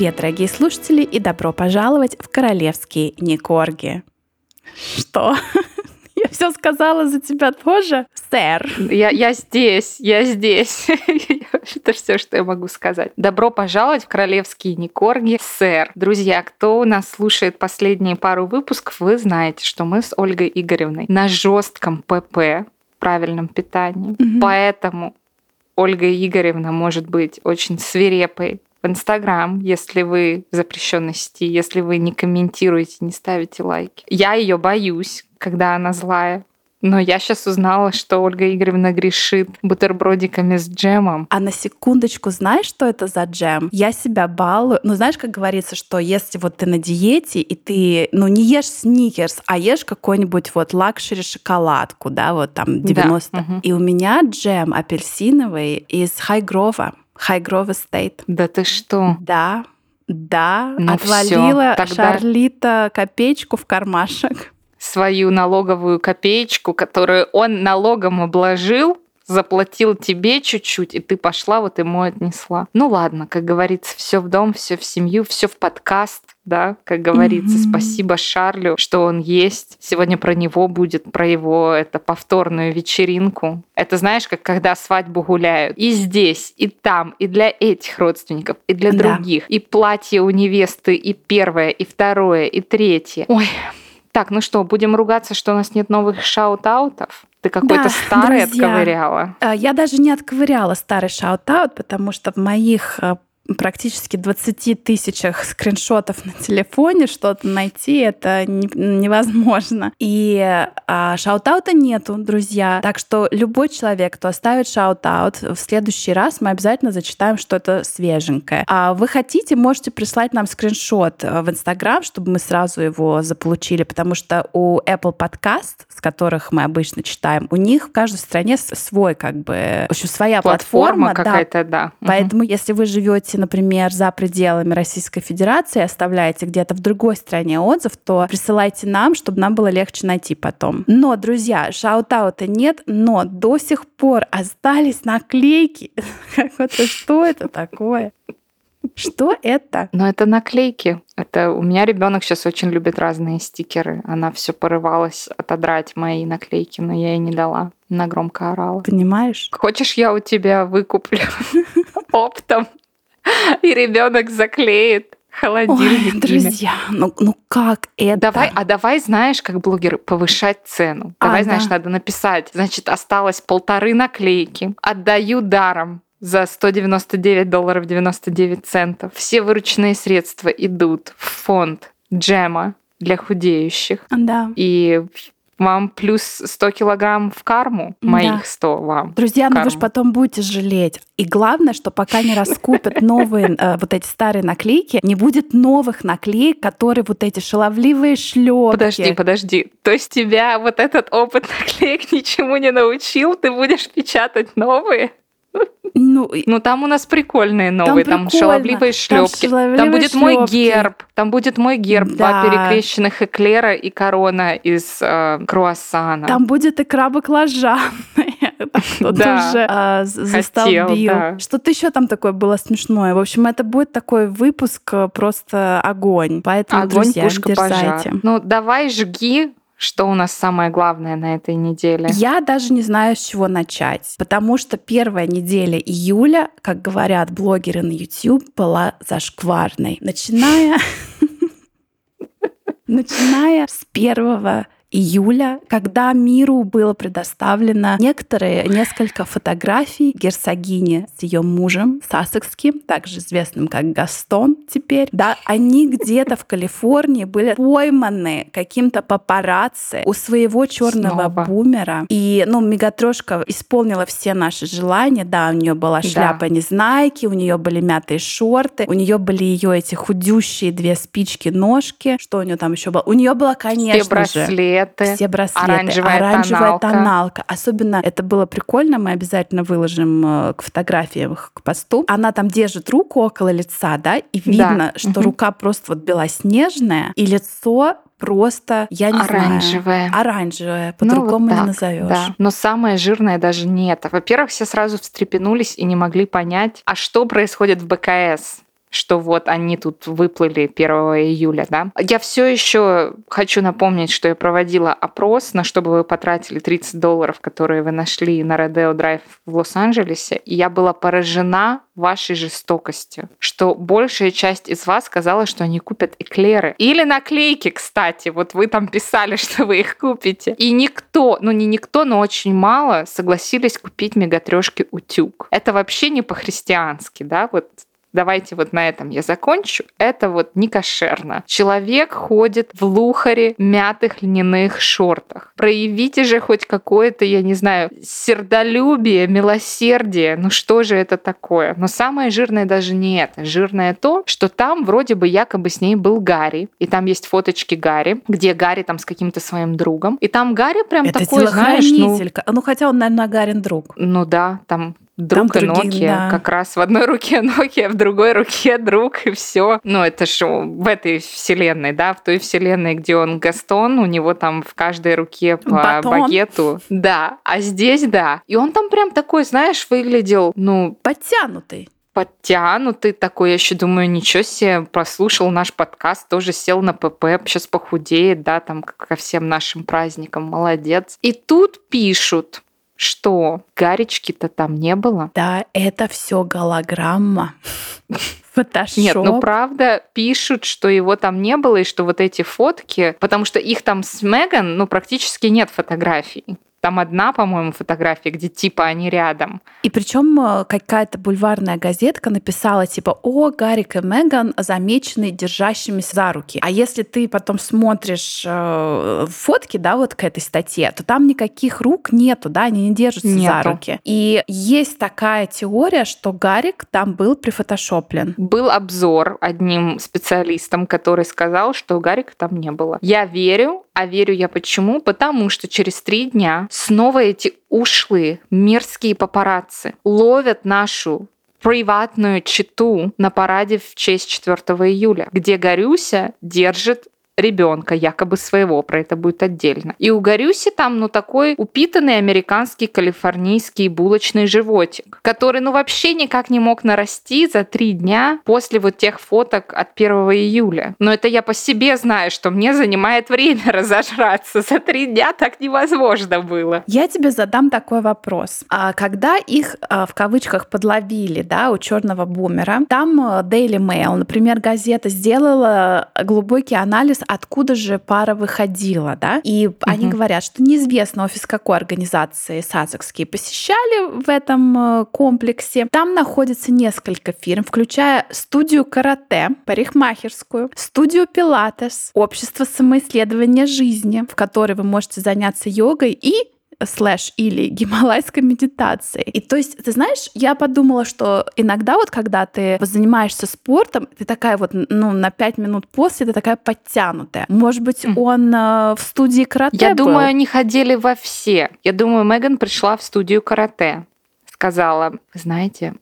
Привет, дорогие слушатели, и добро пожаловать в королевские Никорги. Что? Я все сказала за тебя тоже, сэр. Я, я здесь, я здесь. Это все, что я могу сказать. Добро пожаловать в королевские Никорги, сэр. Друзья, кто у нас слушает последние пару выпусков, вы знаете, что мы с Ольгой Игоревной на жестком ПП, правильном питании. Угу. Поэтому Ольга Игоревна может быть очень свирепой в Инстаграм, если вы в запрещенной сети, если вы не комментируете, не ставите лайки. Я ее боюсь, когда она злая. Но я сейчас узнала, что Ольга Игоревна грешит бутербродиками с джемом. А на секундочку, знаешь, что это за джем? Я себя балую. Ну, знаешь, как говорится, что если вот ты на диете, и ты, ну, не ешь сникерс, а ешь какой-нибудь вот luxury шоколадку, да, вот там 90. Да. Угу. И у меня джем апельсиновый из Хайгрова. Хайгрова Стейт. Да ты что? Да, да, ну отвалила всё, тогда... Шарлита копеечку в кармашек свою налоговую копеечку, которую он налогом обложил, заплатил тебе чуть-чуть, и ты пошла, вот ему отнесла. Ну ладно, как говорится, все в дом, все в семью, все в подкаст, да, как говорится. Mm-hmm. Спасибо Шарлю, что он есть. Сегодня про него будет, про его это повторную вечеринку. Это знаешь, как когда свадьбу гуляют. И здесь, и там, и для этих родственников, и для да. других. И платье у невесты, и первое, и второе, и третье. Ой, так, ну что, будем ругаться, что у нас нет новых shout-out ов? Ты какой-то да, старый друзья, отковыряла. Э, я даже не отковыряла старый шаут-аут, потому что в моих э, практически 20 тысячах скриншотов на телефоне что-то найти, это не, невозможно. И а, shout-out а нету, друзья. Так что любой человек, кто оставит shout-out, в следующий раз мы обязательно зачитаем что-то свеженькое. А вы хотите, можете прислать нам скриншот э, в Инстаграм, чтобы мы сразу его заполучили, потому что у Apple Podcast, с которых мы обычно читаем, у них в каждой стране свой, как бы, в общем, своя платформа. платформа какая-то, да. да. Поэтому, угу. если вы живете например, за пределами Российской Федерации, оставляете где-то в другой стране отзыв, то присылайте нам, чтобы нам было легче найти потом. Но, друзья, шаут-аута нет, но до сих пор остались наклейки. Что это такое? Что это? Ну, это наклейки. Это у меня ребенок сейчас очень любит разные стикеры. Она все порывалась отодрать мои наклейки, но я ей не дала. Она громко орала. Понимаешь? Хочешь, я у тебя выкуплю оптом? и ребенок заклеит холодильник. Ой, друзья, ну, ну как это? Давай, а давай, знаешь, как блогер повышать цену. Давай, а, знаешь, да. надо написать. Значит, осталось полторы наклейки. Отдаю даром за 199 долларов 99 центов. Все вырученные средства идут в фонд джема для худеющих. Да. И вам плюс 100 килограмм в карму, моих да. 100 вам. Друзья, ну вы же потом будете жалеть. И главное, что пока не раскупят новые э, вот эти старые наклейки, не будет новых наклеек, которые вот эти шаловливые шлепки. Подожди, подожди. То есть тебя вот этот опыт наклеек ничему не научил? Ты будешь печатать новые? Ну, ну там у нас прикольные новые, там, там шаловливые шлепки. Там, там будет шлепки. мой герб, там будет мой герб, да. два перекрещенных эклера и корона из э, круассана. Там будет икра баклажанная. Кто-то уже а, застолбил. Что-то еще там такое было смешное. В общем, это будет такой выпуск э, просто огонь. Поэтому, друзья, дерзайте. Ну, давай жги что у нас самое главное на этой неделе? Я даже не знаю, с чего начать, потому что первая неделя июля, как говорят блогеры на YouTube, была зашкварной. Начиная... Начиная с первого июля, когда миру было предоставлено некоторые, несколько фотографий герцогини с ее мужем Сассекским, также известным как Гастон теперь. Да, они где-то в Калифорнии были пойманы каким-то папарацци у своего черного бумера. И, ну, Мегатрошка исполнила все наши желания. Да, у нее была шляпа да. Незнайки, у нее были мятые шорты, у нее были ее эти худющие две спички-ножки. Что у нее там еще было? У нее была, конечно же, браслеты, все браслеты, оранжевая, оранжевая тоналка. тоналка. Особенно это было прикольно, мы обязательно выложим э, к фотографиям, к посту. Она там держит руку около лица, да, и видно, да. что угу. рука просто вот белоснежная, и лицо просто, я не оранжевое. знаю, оранжевое, по-другому ну, вот не назовешь. Да. Но самое жирное даже не это. Во-первых, все сразу встрепенулись и не могли понять, а что происходит в БКС что вот они тут выплыли 1 июля, да. Я все еще хочу напомнить, что я проводила опрос, на что бы вы потратили 30 долларов, которые вы нашли на Родео Драйв в Лос-Анджелесе, и я была поражена вашей жестокостью, что большая часть из вас сказала, что они купят эклеры. Или наклейки, кстати, вот вы там писали, что вы их купите. И никто, ну не никто, но очень мало согласились купить мегатрешки утюг. Это вообще не по-христиански, да, вот давайте вот на этом я закончу, это вот не кошерно. Человек ходит в лухаре мятых льняных шортах. Проявите же хоть какое-то, я не знаю, сердолюбие, милосердие. Ну что же это такое? Но самое жирное даже не это. Жирное то, что там вроде бы якобы с ней был Гарри. И там есть фоточки Гарри, где Гарри там с каким-то своим другом. И там Гарри прям это такой, знаешь, ну... ну хотя он, наверное, Гарин друг. Ну да, там друг Там и другие, Nokia. Да. Как раз в одной руке Nokia, в другой руке друг, и все. Ну, это же в этой вселенной, да, в той вселенной, где он Гастон, у него там в каждой руке по Батон. багету. Да, а здесь да. И он там прям такой, знаешь, выглядел, ну... Подтянутый подтянутый такой, я еще думаю, ничего себе, прослушал наш подкаст, тоже сел на ПП, сейчас похудеет, да, там, ко всем нашим праздникам, молодец. И тут пишут, что Гаречки-то там не было. Да, это все голограмма. Фотошоп. Нет, ну правда пишут, что его там не было, и что вот эти фотки, потому что их там с Меган, ну, практически нет фотографий. Там одна, по-моему, фотография, где типа они рядом. И причем э, какая-то бульварная газетка написала типа «О, Гарик и Меган замечены держащимися за руки». А если ты потом смотришь э, фотки, да, вот к этой статье, то там никаких рук нету, да, они не держатся нету. за руки. И есть такая теория, что Гарик там был прифотошоплен. Был обзор одним специалистом, который сказал, что Гарика там не было. Я верю, а верю я почему? Потому что через три дня снова эти ушлые, мерзкие папарацци ловят нашу приватную читу на параде в честь 4 июля, где Горюся держит ребенка, якобы своего, про это будет отдельно. И у Горюси там, ну, такой упитанный американский калифорнийский булочный животик, который, ну, вообще никак не мог нарасти за три дня после вот тех фоток от 1 июля. Но это я по себе знаю, что мне занимает время разожраться. За три дня так невозможно было. Я тебе задам такой вопрос. А когда их а, в кавычках подловили, да, у черного бумера, там э, Daily Mail, например, газета сделала глубокий анализ откуда же пара выходила, да? И угу. они говорят, что неизвестно офис какой организации сазекские посещали в этом э, комплексе. Там находится несколько фирм, включая студию карате, парикмахерскую, студию пилатес, общество самоисследования жизни, в которой вы можете заняться йогой и слэш или гималайской медитации. И то есть, ты знаешь, я подумала, что иногда вот когда ты занимаешься спортом, ты такая вот, ну, на пять минут после, ты такая подтянутая. Может быть, mm. он э, в студии карате Я был? думаю, они ходили во все. Я думаю, Меган пришла в студию карате. Сказала, знаете,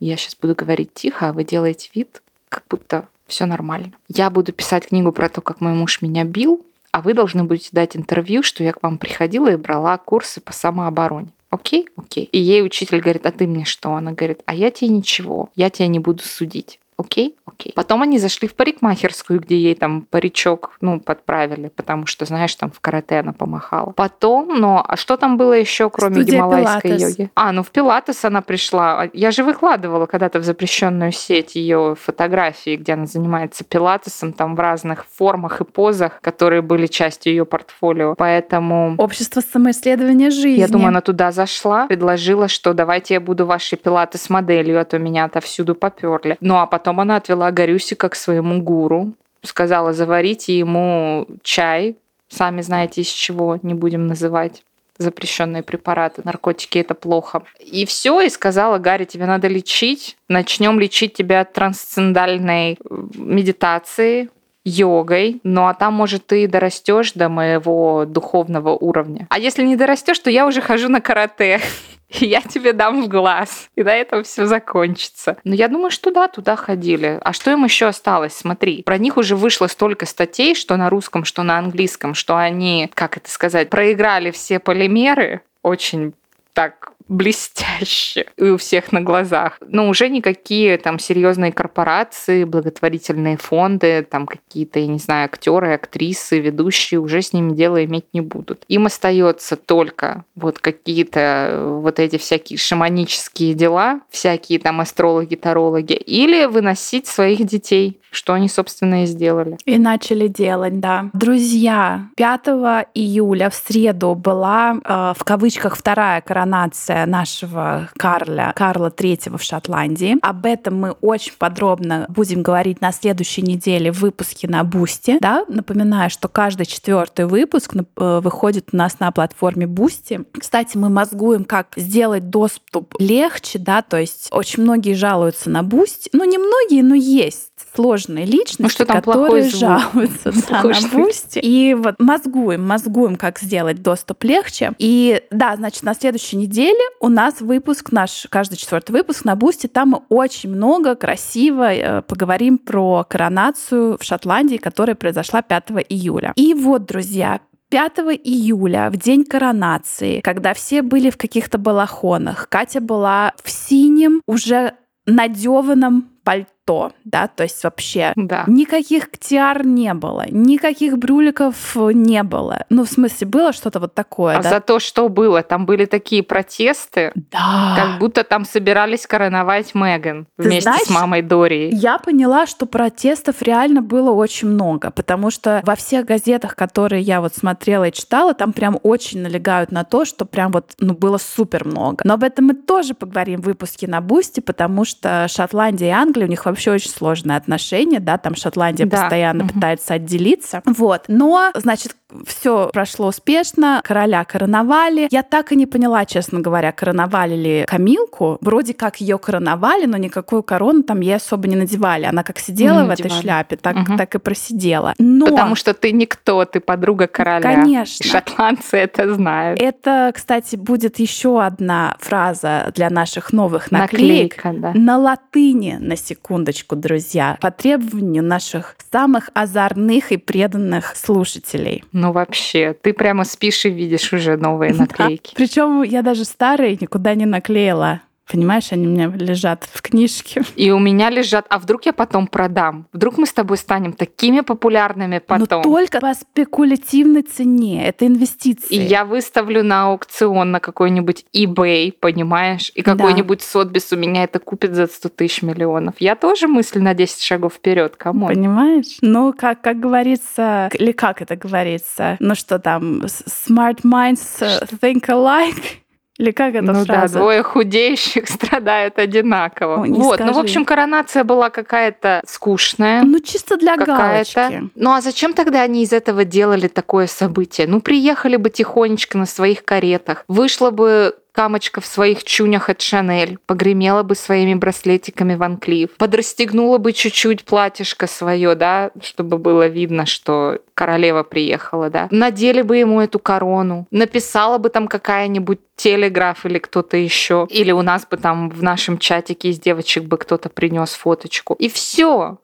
я сейчас буду говорить тихо, а вы делаете вид, как будто все нормально. Я буду писать книгу про то, как мой муж меня бил, а вы должны будете дать интервью, что я к вам приходила и брала курсы по самообороне. Окей? Окей. И ей учитель говорит, а ты мне что? Она говорит, а я тебе ничего, я тебя не буду судить. Окей? Окей. Потом они зашли в парикмахерскую, где ей там паричок, ну, подправили, потому что, знаешь, там в карате она помахала. Потом, но а что там было еще, кроме Студия гималайской пилатес. йоги? А, ну в пилатес она пришла. Я же выкладывала когда-то в запрещенную сеть ее фотографии, где она занимается пилатесом, там в разных формах и позах, которые были частью ее портфолио. Поэтому... Общество самоисследования жизни. Я думаю, она туда зашла, предложила, что давайте я буду вашей пилатес-моделью, а то меня отовсюду поперли. Ну а потом она отвела Горюсика к своему гуру, сказала, заварите ему чай, сами знаете из чего, не будем называть запрещенные препараты, наркотики это плохо. И все, и сказала, Гарри, тебе надо лечить, начнем лечить тебя от трансцендальной э, медитации, йогой, ну а там, может, ты дорастешь до моего духовного уровня. А если не дорастешь, то я уже хожу на карате. и я тебе дам в глаз. И на этом все закончится. Но я думаю, что да, туда ходили. А что им еще осталось? Смотри, про них уже вышло столько статей, что на русском, что на английском, что они, как это сказать, проиграли все полимеры очень так блестяще и у всех на глазах. Но уже никакие там серьезные корпорации, благотворительные фонды, там какие-то, я не знаю, актеры, актрисы, ведущие уже с ними дело иметь не будут. Им остается только вот какие-то вот эти всякие шаманические дела, всякие там астрологи, тарологи, или выносить своих детей, что они, собственно, и сделали. И начали делать, да. Друзья, 5 июля в среду была э, в кавычках вторая коронация нашего Карля, Карла III в Шотландии. Об этом мы очень подробно будем говорить на следующей неделе в выпуске на Бусти. Да? Напоминаю, что каждый четвертый выпуск э, выходит у нас на платформе Бусти. Кстати, мы мозгуем, как сделать доступ легче, да, то есть очень многие жалуются на Бусти. Ну, не многие, но есть сложные личности, ну, что там которые жалуются да, на Бусти. И вот мозгуем, мозгуем, как сделать доступ легче. И да, значит, на следующей неделе у нас выпуск, наш каждый четвертый выпуск на Бусти. Там мы очень много красиво э, поговорим про коронацию в Шотландии, которая произошла 5 июля. И вот, друзья, 5 июля, в день коронации, когда все были в каких-то балахонах, Катя была в синем, уже надеванном пальто то, да, то есть вообще да. никаких ктиар не было, никаких брюликов не было. Ну, в смысле, было что-то вот такое, а да? за то, что было, там были такие протесты, да. как будто там собирались короновать Меган Ты вместе знаешь, с мамой Дори. Я поняла, что протестов реально было очень много, потому что во всех газетах, которые я вот смотрела и читала, там прям очень налегают на то, что прям вот, ну, было супер много. Но об этом мы тоже поговорим в выпуске на Бусти, потому что Шотландия и Англия, у них вообще вообще очень сложные отношения, да, там Шотландия да. постоянно угу. пытается отделиться. Вот. Но, значит, все прошло успешно, короля короновали. Я так и не поняла, честно говоря, короновали ли Камилку. Вроде как ее короновали, но никакую корону там ей особо не надевали. Она как сидела не в надевали. этой шляпе, так, угу. так и просидела. Но... Потому что ты никто, ты подруга короля. Конечно. И шотландцы это знают. Это, кстати, будет еще одна фраза для наших новых наклеек. Наклейка, да. На латыни, на секундочку, друзья, по требованию наших самых озорных и преданных слушателей. Ну вообще, ты прямо спишь и видишь уже новые наклейки. Да. Причем я даже старые никуда не наклеила. Понимаешь, они у меня лежат в книжке. И у меня лежат. А вдруг я потом продам? Вдруг мы с тобой станем такими популярными потом? Но только по спекулятивной цене. Это инвестиции. И я выставлю на аукцион на какой-нибудь eBay, понимаешь? И какой-нибудь да. Сотбис у меня это купит за 100 тысяч миллионов. Я тоже мысль на 10 шагов вперед. Кому? Понимаешь? Ну, как, как говорится, или как это говорится? Ну что там, smart minds think alike? Или как это ну фраза? да, двое худеющих страдают одинаково. О, вот, скажи. ну в общем коронация была какая-то скучная. Ну чисто для галочки. Ну а зачем тогда они из этого делали такое событие? Ну приехали бы тихонечко на своих каретах, вышла бы Камочка в своих чунях от Шанель погремела бы своими браслетиками Ван Клифф, подрастегнула бы чуть-чуть платьишко свое, да, чтобы было видно, что королева приехала, да. Надели бы ему эту корону, написала бы там какая-нибудь телеграф или кто-то еще, или у нас бы там в нашем чатике из девочек бы кто-то принес фоточку. И все.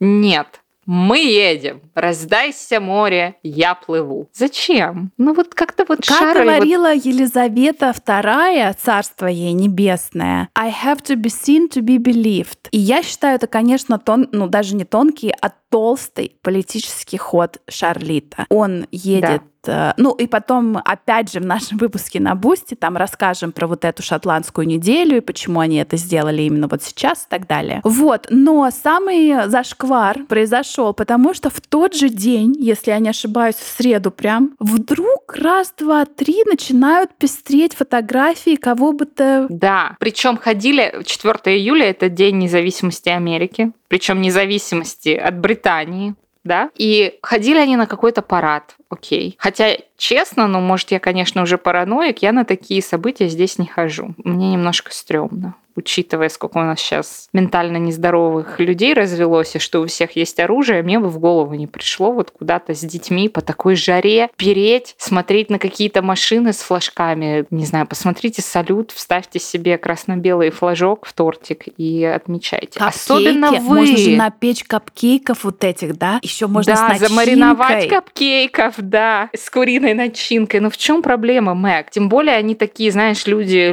Нет мы едем, раздайся море, я плыву. Зачем? Ну вот как-то вот Как Шарль говорила вот... Елизавета II, царство ей небесное, I have to be seen to be believed. И я считаю, это, конечно, тон, ну даже не тонкий, а толстый политический ход Шарлита. Он едет да ну и потом, опять же, в нашем выпуске на Бусти там расскажем про вот эту шотландскую неделю и почему они это сделали именно вот сейчас и так далее. Вот, но самый зашквар произошел, потому что в тот же день, если я не ошибаюсь, в среду прям, вдруг раз, два, три начинают пестреть фотографии кого бы то... Да, причем ходили 4 июля, это День независимости Америки, причем независимости от Британии да, и ходили они на какой-то парад, окей. Хотя, честно, ну, может, я, конечно, уже параноик, я на такие события здесь не хожу. Мне немножко стрёмно. Учитывая, сколько у нас сейчас ментально нездоровых людей развелось, и что у всех есть оружие, мне бы в голову не пришло вот куда-то с детьми по такой жаре переть, смотреть на какие-то машины с флажками. Не знаю, посмотрите салют, вставьте себе красно-белый флажок в тортик и отмечайте. Капкейки. Особенно вы. Можно же напечь капкейков вот этих, да? Еще можно да, с начинкой. замариновать капкейков, да, с куриной начинкой. Но в чем проблема, Мэг? Тем более они такие, знаешь, люди,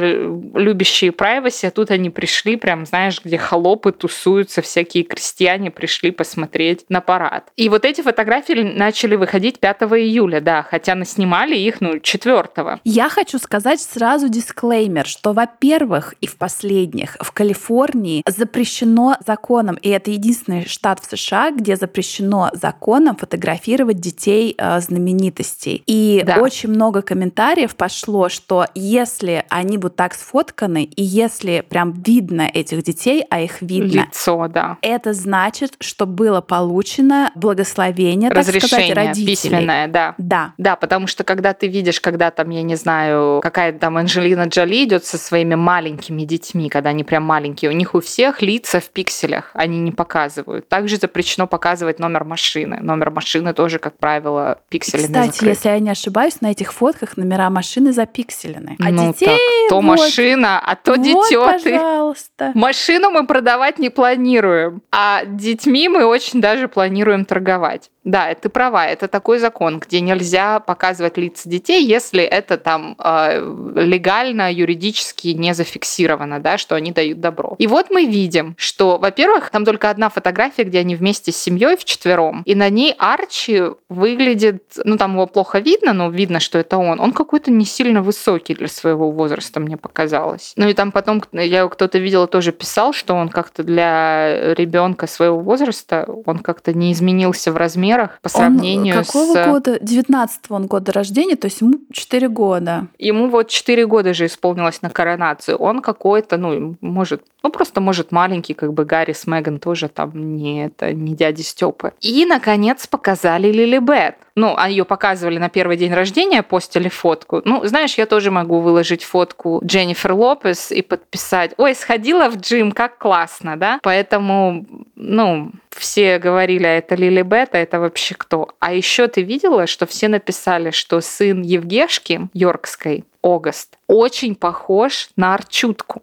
любящие privacy, а тут они пришли, прям, знаешь, где холопы тусуются, всякие крестьяне пришли посмотреть на парад. И вот эти фотографии начали выходить 5 июля, да, хотя наснимали их, ну, 4. Я хочу сказать сразу дисклеймер, что, во-первых, и в последних, в Калифорнии запрещено законом, и это единственный штат в США, где запрещено законом фотографировать детей э, знаменитостей. И да. очень много комментариев пошло, что если они будут так сфотканы, и если прям прям видно этих детей, а их видно. Лицо, да. Это значит, что было получено благословение, так Разрешение сказать, родителей. письменное, да. Да. Да, потому что когда ты видишь, когда там, я не знаю, какая-то там Анжелина Джоли идет со своими маленькими детьми, когда они прям маленькие, у них у всех лица в пикселях, они не показывают. Также запрещено показывать номер машины. Номер машины тоже, как правило, пикселями Кстати, закрыт. если я не ошибаюсь, на этих фотках номера машины запикселены. А ну детей так, то вот, машина, а то вот, дитё ты. Пожалуйста. Машину мы продавать не планируем, а детьми мы очень даже планируем торговать. Да, ты права, это такой закон, где нельзя показывать лица детей, если это там э, легально, юридически не зафиксировано, да, что они дают добро. И вот мы видим, что, во-первых, там только одна фотография, где они вместе с семьей вчетвером, и на ней Арчи выглядит, ну там его плохо видно, но видно, что это он. Он какой-то не сильно высокий для своего возраста, мне показалось. Ну и там потом, я кто-то видела, тоже писал, что он как-то для ребенка своего возраста, он как-то не изменился в размере размерах по сравнению он какого с... года? 19-го он года рождения, то есть ему 4 года. Ему вот 4 года же исполнилось на коронацию. Он какой-то, ну, может, ну, просто, может, маленький, как бы Гарри с Меган тоже там не, это, не дяди Степы. И, наконец, показали Лили Бет. Ну, а ее показывали на первый день рождения, постили фотку. Ну, знаешь, я тоже могу выложить фотку Дженнифер Лопес и подписать, ой, сходила в джим, как классно, да? Поэтому, ну, все говорили, а это Лили Бета, это вообще кто? А еще ты видела, что все написали, что сын Евгешки Йоркской, Огаст, очень похож на Арчутку.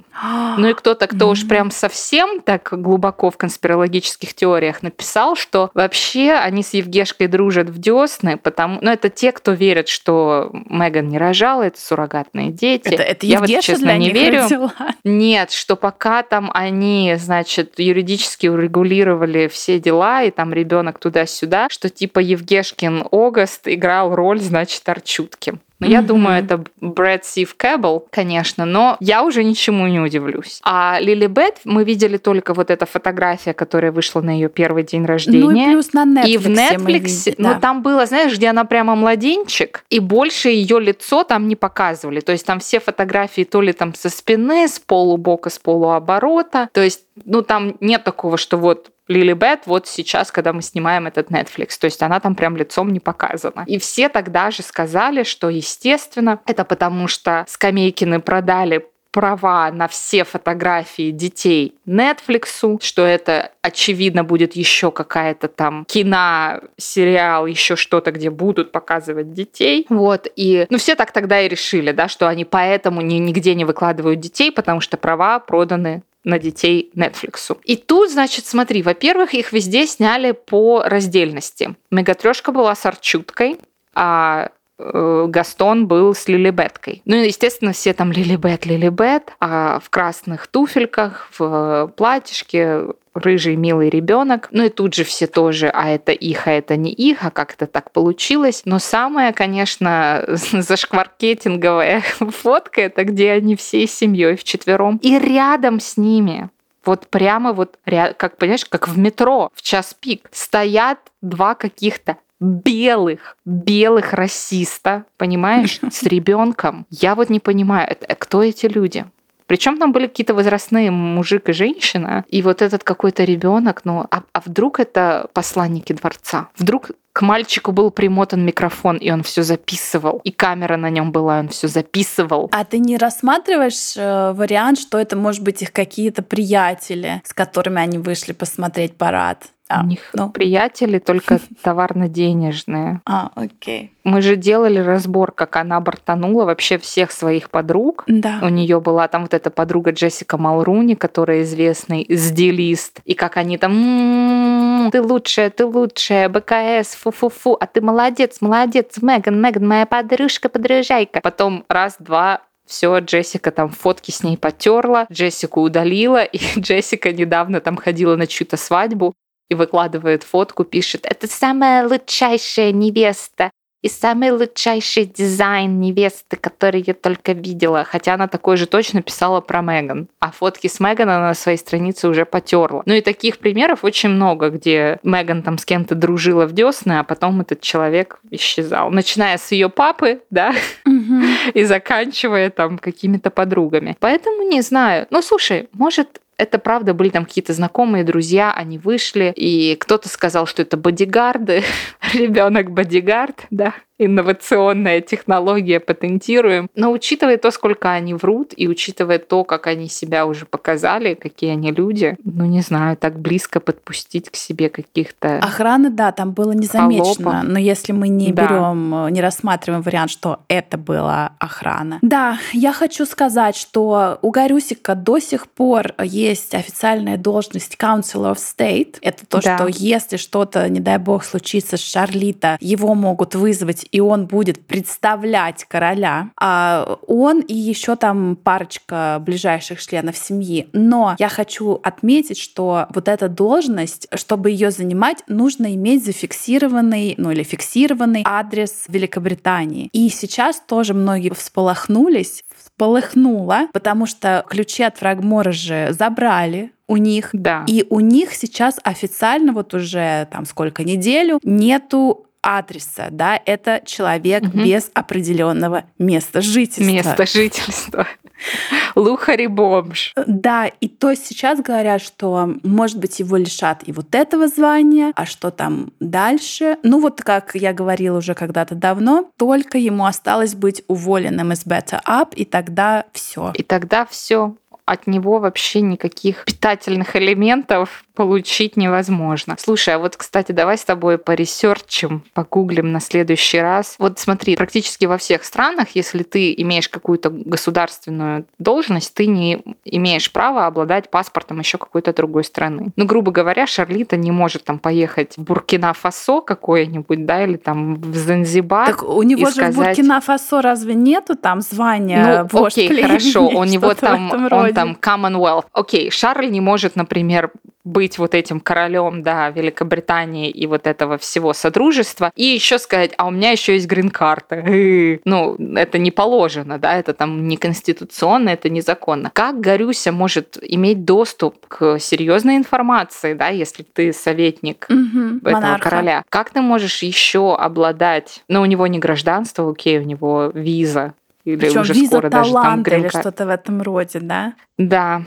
Ну и кто-то, кто уж прям совсем так глубоко в конспирологических теориях написал, что вообще они с Евгешкой дружат в десны, потому... Ну это те, кто верит, что Меган не рожала, это суррогатные дети. Это, это Я вот, честно, для не верю. Родила. Нет, что пока там они, значит, юридически урегулировали все дела, и там ребенок туда-сюда, что типа Евгешкин Огаст играл роль, значит, Арчутки. Но mm-hmm. я думаю, это Брэд Сив Кэббл, конечно, но я уже ничему не удивлюсь. А Лили Бет мы видели только вот эта фотография, которая вышла на ее первый день рождения. Ну и плюс на Netflix. И в Netflix, ну да. там было, знаешь, где она прямо младенчик, и больше ее лицо там не показывали. То есть там все фотографии то ли там со спины, с полубока, с полуоборота. То есть, ну там нет такого, что вот Лили Бет вот сейчас, когда мы снимаем этот Netflix. То есть она там прям лицом не показана. И все тогда же сказали, что, естественно, это потому что Скамейкины продали права на все фотографии детей Netflix, что это, очевидно, будет еще какая-то там кино, сериал, еще что-то, где будут показывать детей. Вот, и, ну, все так тогда и решили, да, что они поэтому ни, нигде не выкладывают детей, потому что права проданы на детей Netflix. И тут, значит, смотри, во-первых, их везде сняли по раздельности. Мегатрешка была с Арчуткой, а э, Гастон был с Лилибеткой. Ну, естественно, все там Лилибет, Лилибет, а в красных туфельках, в платьишке, рыжий милый ребенок. Ну и тут же все тоже, а это их, а это не их, а как это так получилось. Но самое, конечно, зашкваркетинговая фотка, это где они всей семьей вчетвером. И рядом с ними вот прямо вот, как понимаешь, как в метро в час пик стоят два каких-то белых, белых расиста, понимаешь, с ребенком. Я вот не понимаю, это, кто эти люди? Причем там были какие-то возрастные мужик и женщина, и вот этот какой-то ребенок, ну, а, а вдруг это посланники дворца? Вдруг К мальчику был примотан микрофон, и он все записывал. И камера на нем была, он все записывал. А ты не рассматриваешь э, вариант, что это может быть их какие-то приятели, с которыми они вышли посмотреть парад? А, У них ну. приятели только товарно-денежные. А, окей. Мы же делали разбор, как она бортанула вообще всех своих подруг. Да. У нее была там вот эта подруга Джессика Малруни, которая известный стилист. И как они там «М-м-м, ты лучшая, ты лучшая, БКС, фу-фу-фу, а ты молодец, молодец, Меган, Меган, моя подружка, подружайка. Потом раз-два все, Джессика там фотки с ней потерла, Джессику удалила, и Джессика недавно там ходила на чью-то свадьбу, и выкладывает фотку, пишет, это самая лучшая невеста и самый лучший дизайн невесты, который я только видела. Хотя она такой же точно писала про Меган. А фотки с Меган она на своей странице уже потерла. Ну и таких примеров очень много, где Меган там с кем-то дружила в десны, а потом этот человек исчезал. Начиная с ее папы, да, и заканчивая там какими-то подругами. Поэтому не знаю. Ну, слушай, может, это правда были там какие-то знакомые, друзья, они вышли, и кто-то сказал, что это бодигарды, ребенок бодигард, да, инновационная технология, патентируем. Но учитывая то, сколько они врут, и учитывая то, как они себя уже показали, какие они люди, ну, не знаю, так близко подпустить к себе каких-то... Охраны, да, там было незамечено. Холопов. Но если мы не да. берем, не рассматриваем вариант, что это была охрана. Да, я хочу сказать, что у Гарюсика до сих пор есть официальная должность Council of State. Это то, да. что если что-то, не дай бог, случится с Шарлита, его могут вызвать и он будет представлять короля, а он и еще там парочка ближайших членов семьи. Но я хочу отметить, что вот эта должность, чтобы ее занимать, нужно иметь зафиксированный, ну или фиксированный адрес Великобритании. И сейчас тоже многие всполохнулись, полыхнуло, потому что ключи от Фрагмора же забрали у них. Да. И у них сейчас официально вот уже там сколько неделю нету адреса, да, это человек угу. без определенного места жительства. Место жительства. Лухари бомж. Да, и то сейчас говорят, что, может быть, его лишат и вот этого звания, а что там дальше? Ну вот, как я говорила уже когда-то давно, только ему осталось быть уволенным из Better Up, и тогда все. И тогда все от него вообще никаких питательных элементов получить невозможно. Слушай, а вот, кстати, давай с тобой поресерчим, погуглим на следующий раз. Вот смотри, практически во всех странах, если ты имеешь какую-то государственную должность, ты не имеешь права обладать паспортом еще какой-то другой страны. Ну, грубо говоря, Шарлита не может там поехать в Буркина-Фасо какое-нибудь, да, или там в Занзибар. Так у него же сказать... в Буркина-Фасо разве нету там звания ну, вождь окей, хорошо, у него там, он там Commonwealth. Окей, Шарль не может, например, быть вот этим королем, да, Великобритании и вот этого всего содружества, и еще сказать, а у меня еще есть грин-карта. Ну, это не положено, да, это там не конституционно, это незаконно. Как Горюся может иметь доступ к серьезной информации, да, если ты советник угу, этого монарха. короля? Как ты можешь еще обладать, ну, у него не гражданство, окей, у него виза, или Причем уже виза скоро таланта даже там или что-то в этом роде, да? Да,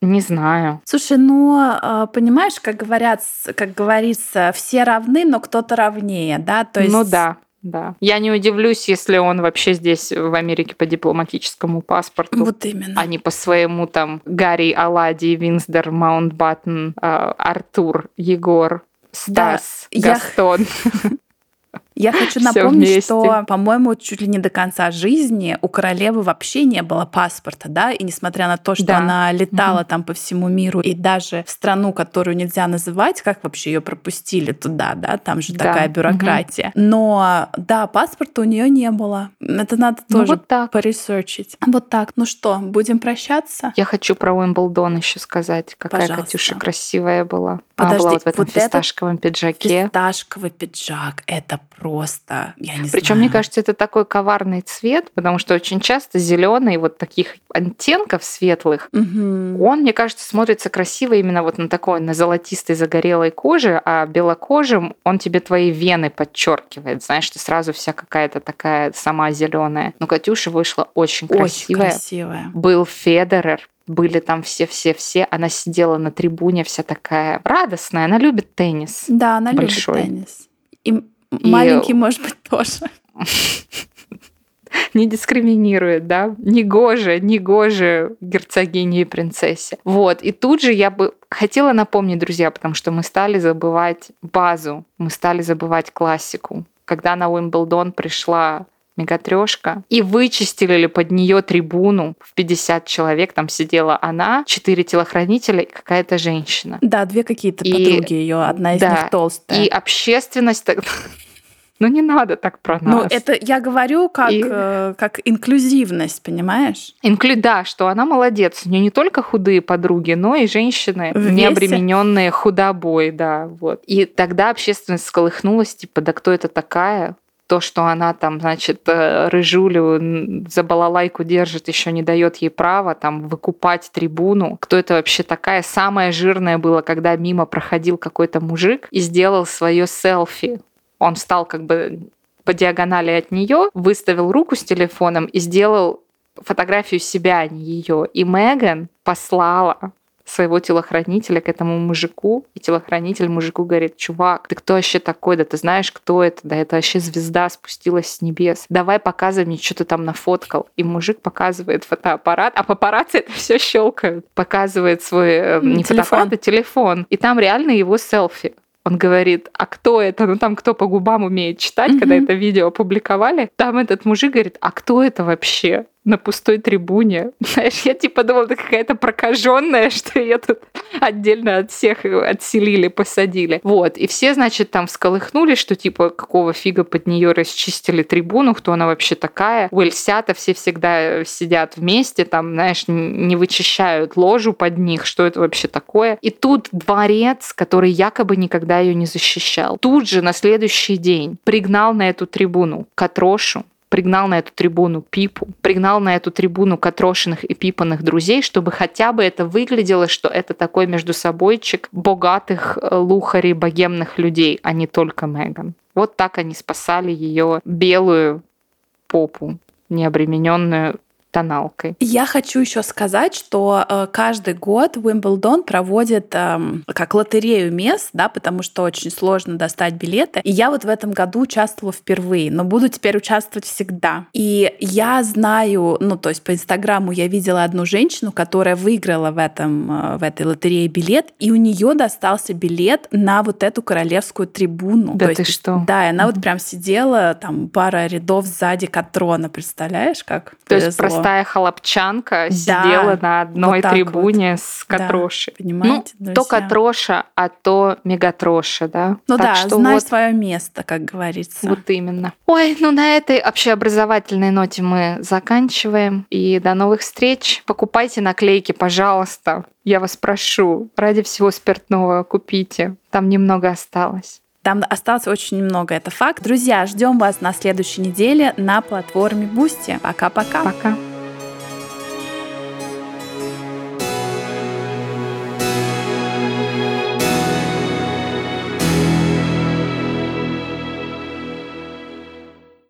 не знаю. Слушай, ну, а, понимаешь, как говорят, как говорится, все равны, но кто-то равнее, да? То есть... Ну да. Да. Я не удивлюсь, если он вообще здесь в Америке по дипломатическому паспорту. Вот именно. А не по своему там Гарри, Алади, Виндзор, Маунтбаттен, Артур, Егор, Стас, да, Гастон. Я... Я хочу напомнить, что, по-моему, чуть ли не до конца жизни у королевы вообще не было паспорта, да, и несмотря на то, что да. она летала угу. там по всему миру, и даже в страну, которую нельзя называть, как вообще ее пропустили туда, да, там же да. такая бюрократия. Угу. Но, да, паспорта у нее не было. Это надо ну, тоже вот так. поресерчить. Вот так. Ну что, будем прощаться? Я хочу про Уимблдон еще сказать, какая Пожалуйста. Катюша красивая была. Подожди, она была вот в этом вот фисташковом пиджаке. Фисташковый пиджак, это просто, я не Причем, знаю. мне кажется, это такой коварный цвет, потому что очень часто зеленый вот таких оттенков светлых, угу. он, мне кажется, смотрится красиво именно вот на такой, на золотистой загорелой коже, а белокожим он тебе твои вены подчеркивает, знаешь, ты сразу вся какая-то такая сама зеленая. Но Катюша вышла очень красивая. Очень красивая. Был Федерер, были там все-все-все. Она сидела на трибуне вся такая радостная. Она любит теннис. Да, она большой. любит теннис. И, маленький, может быть, тоже. не дискриминирует, да, не гоже, не гоже герцогине и принцессе. Вот, и тут же я бы хотела напомнить, друзья, потому что мы стали забывать базу, мы стали забывать классику. Когда на Уимблдон пришла мегатрешка, и вычистили под нее трибуну в 50 человек. Там сидела она, четыре телохранителя и какая-то женщина. Да, две какие-то и, подруги ее, одна из да, них толстая. И общественность ну не надо так про ну, нас. Ну это я говорю как, и... э, как инклюзивность, понимаешь? Инклю... Да, что она молодец. У нее не только худые подруги, но и женщины, не обремененные худобой, да, вот. И тогда общественность сколыхнулась, типа, да кто это такая? То, что она там, значит, э, рыжулю за балалайку держит, еще не дает ей права там выкупать трибуну. Кто это вообще такая? Самое жирное было, когда мимо проходил какой-то мужик и сделал свое селфи он встал как бы по диагонали от нее, выставил руку с телефоном и сделал фотографию себя, а не ее. И Меган послала своего телохранителя к этому мужику, и телохранитель мужику говорит, чувак, ты кто вообще такой? Да ты знаешь, кто это? Да это вообще звезда спустилась с небес. Давай показывай мне, что ты там нафоткал. И мужик показывает фотоаппарат, а папарацци это все щелкают. Показывает свой, э, не телефон. фотоаппарат, а телефон. И там реально его селфи он говорит, а кто это? Ну там кто по губам умеет читать, mm-hmm. когда это видео опубликовали. Там этот мужик говорит, а кто это вообще? На пустой трибуне. Знаешь, я типа думала, это какая-то прокаженная, что ее тут отдельно от всех отселили, посадили. Вот. И все, значит, там всколыхнулись, что типа какого фига под нее расчистили трибуну, кто она вообще такая. У Эльсята все всегда сидят вместе, там, знаешь, не вычищают ложу под них, что это вообще такое. И тут дворец, который якобы никогда ее не защищал, тут же на следующий день пригнал на эту трибуну Катрошу, пригнал на эту трибуну Пипу, пригнал на эту трибуну Катрошиных и Пипаных друзей, чтобы хотя бы это выглядело, что это такой между собойчик богатых э, лухарей, богемных людей, а не только Меган. Вот так они спасали ее белую попу, необремененную тоналкой. Я хочу еще сказать, что э, каждый год Уимблдон проводит э, как лотерею мест, да, потому что очень сложно достать билеты. И я вот в этом году участвовала впервые, но буду теперь участвовать всегда. И я знаю, ну то есть по Инстаграму я видела одну женщину, которая выиграла в этом э, в этой лотерее билет, и у нее достался билет на вот эту королевскую трибуну. Да то ты есть, что? Да, и она mm-hmm. вот прям сидела там пара рядов сзади Катрона, представляешь, как? То есть простая холопчанка да, сидела на одной вот трибуне вот. с Катрошей. Да, понимаете, ну, то Катроша, а то Мегатроша, да? Ну так да, что знай вот... свое место, как говорится. Вот именно. Ой, ну на этой общеобразовательной ноте мы заканчиваем. И до новых встреч. Покупайте наклейки, пожалуйста. Я вас прошу. Ради всего спиртного купите. Там немного осталось. Там осталось очень немного, это факт. Друзья, ждем вас на следующей неделе на платформе Бусти. Пока-пока. Пока. -пока. Пока.